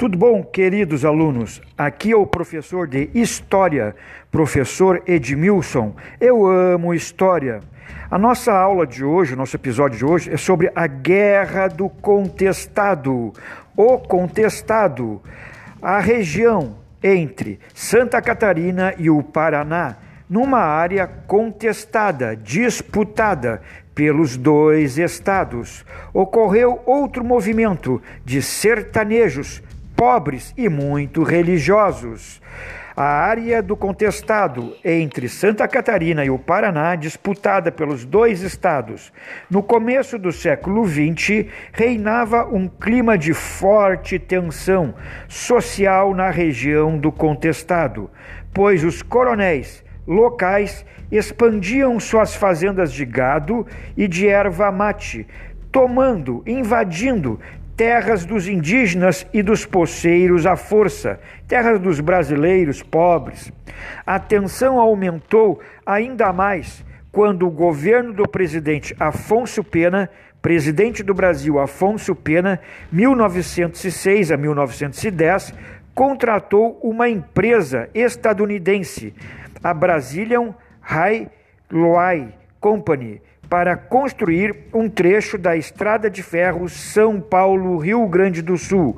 Tudo bom, queridos alunos? Aqui é o professor de História, professor Edmilson. Eu amo História. A nossa aula de hoje, o nosso episódio de hoje, é sobre a Guerra do Contestado. O Contestado, a região entre Santa Catarina e o Paraná, numa área contestada, disputada pelos dois estados. Ocorreu outro movimento de sertanejos pobres e muito religiosos. A área do contestado entre Santa Catarina e o Paraná, disputada pelos dois estados, no começo do século XX, reinava um clima de forte tensão social na região do contestado, pois os coronéis locais expandiam suas fazendas de gado e de erva mate, tomando, invadindo terras dos indígenas e dos poceiros à força, terras dos brasileiros pobres. A tensão aumentou ainda mais quando o governo do presidente Afonso Pena, presidente do Brasil Afonso Pena, 1906 a 1910, contratou uma empresa estadunidense, a Brazilian Railway Company, para construir um trecho da estrada de ferro São Paulo-Rio Grande do Sul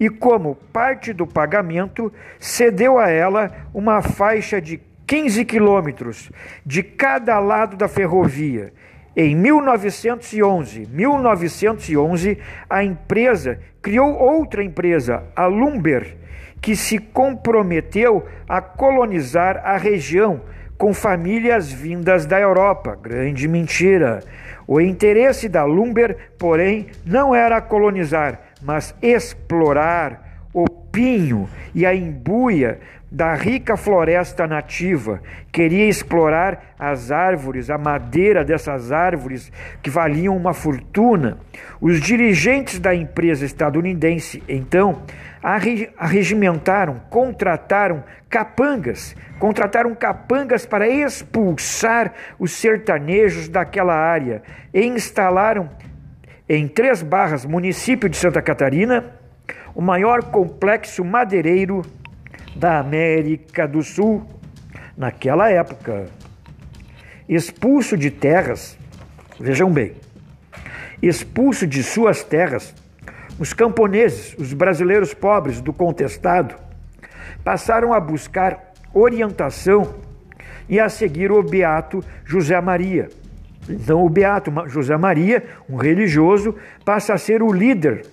e, como parte do pagamento, cedeu a ela uma faixa de 15 quilômetros de cada lado da ferrovia. Em 1911, 1911, a empresa criou outra empresa, a Lumber, que se comprometeu a colonizar a região com famílias vindas da Europa. Grande mentira. O interesse da Lumber, porém, não era colonizar, mas explorar o pinho e a embuia da rica floresta nativa. Queria explorar as árvores, a madeira dessas árvores que valiam uma fortuna. Os dirigentes da empresa estadunidense, então, arregimentaram, contrataram capangas, contrataram capangas para expulsar os sertanejos daquela área e instalaram em Três Barras, município de Santa Catarina, o maior complexo madeireiro da América do Sul naquela época. Expulso de terras, vejam bem, expulso de suas terras, os camponeses, os brasileiros pobres do contestado, passaram a buscar orientação e a seguir o beato José Maria. Então, o beato José Maria, um religioso, passa a ser o líder.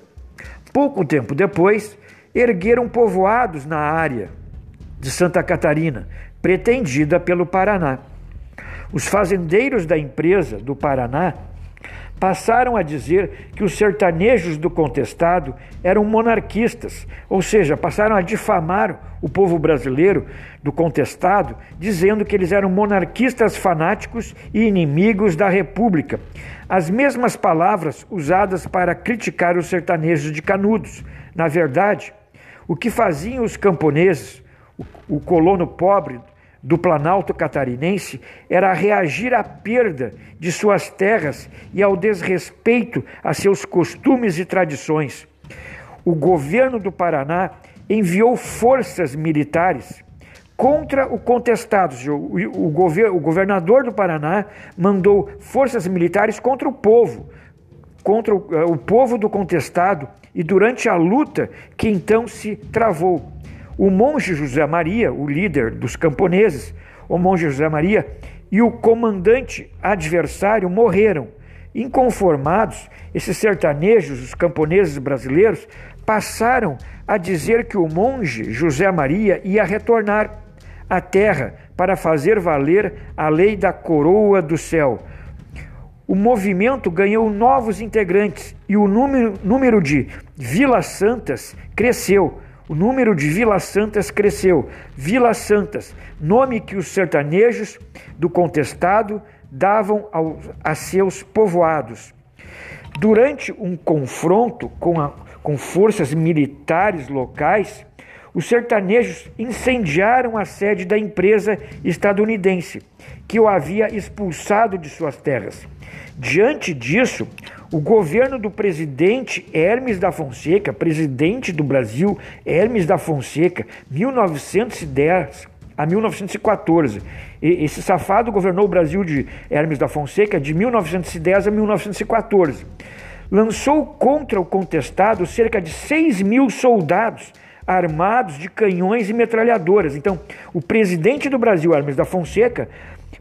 Pouco tempo depois, ergueram povoados na área de Santa Catarina, pretendida pelo Paraná. Os fazendeiros da empresa do Paraná passaram a dizer que os sertanejos do contestado eram monarquistas, ou seja, passaram a difamar o povo brasileiro do contestado, dizendo que eles eram monarquistas fanáticos e inimigos da República. As mesmas palavras usadas para criticar os sertanejos de Canudos. Na verdade, o que faziam os camponeses, o colono pobre do Planalto catarinense era reagir à perda de suas terras e ao desrespeito a seus costumes e tradições. O governo do Paraná enviou forças militares contra o contestado. O, governador do Paraná mandou forças militares contra o povo, contra o, eh, o povo do contestado, e durante a luta que então se travou o monge José Maria, o líder dos camponeses, o monge José Maria e o comandante adversário morreram. Inconformados, esses sertanejos, os camponeses brasileiros, passaram a dizer que o monge José Maria ia retornar à terra para fazer valer a lei da coroa do céu. O movimento ganhou novos integrantes e o número, número de Vilas Santas cresceu o número de Vilas Santas cresceu. Vilas Santas, nome que os sertanejos do contestado davam ao, a seus povoados. Durante um confronto com, a, com forças militares locais, os sertanejos incendiaram a sede da empresa estadunidense, que o havia expulsado de suas terras. Diante disso, o governo do presidente Hermes da Fonseca, presidente do Brasil, Hermes da Fonseca, 1910 a 1914. Esse safado governou o Brasil de Hermes da Fonseca de 1910 a 1914. Lançou contra o contestado cerca de 6 mil soldados armados de canhões e metralhadoras. Então, o presidente do Brasil, Hermes da Fonseca,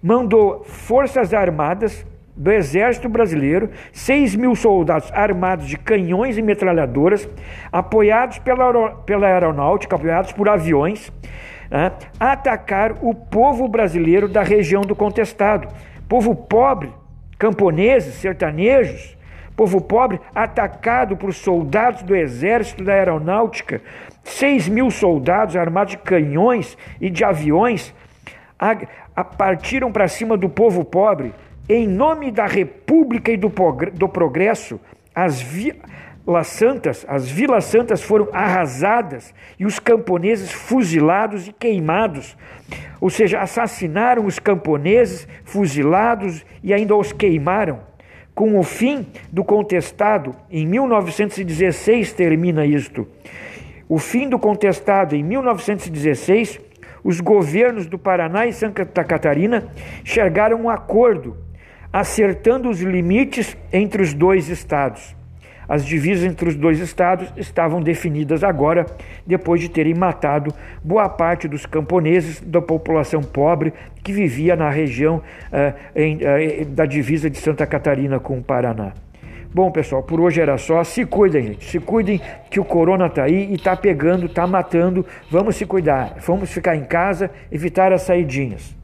mandou forças armadas do Exército Brasileiro, 6 mil soldados armados de canhões e metralhadoras, apoiados pela, pela aeronáutica, apoiados por aviões, né, atacar o povo brasileiro da região do contestado. Povo pobre, camponeses, sertanejos, povo pobre atacado por soldados do exército da aeronáutica, 6 mil soldados armados de canhões e de aviões a, partiram para cima do povo pobre em nome da República e do, do Progresso. As, vi, Las Santas, as vilas santas foram arrasadas e os camponeses fuzilados e queimados. Ou seja, assassinaram os camponeses, fuzilados e ainda os queimaram. Com o fim do contestado, em 1916 termina isto. O fim do contestado em 1916, os governos do Paraná e Santa Catarina chegaram a um acordo, acertando os limites entre os dois estados. As divisas entre os dois estados estavam definidas agora, depois de terem matado boa parte dos camponeses da população pobre que vivia na região uh, em, uh, da divisa de Santa Catarina com o Paraná. Bom, pessoal, por hoje era só. Se cuidem, gente. Se cuidem que o corona está aí e está pegando, está matando. Vamos se cuidar. Vamos ficar em casa, evitar as saidinhas.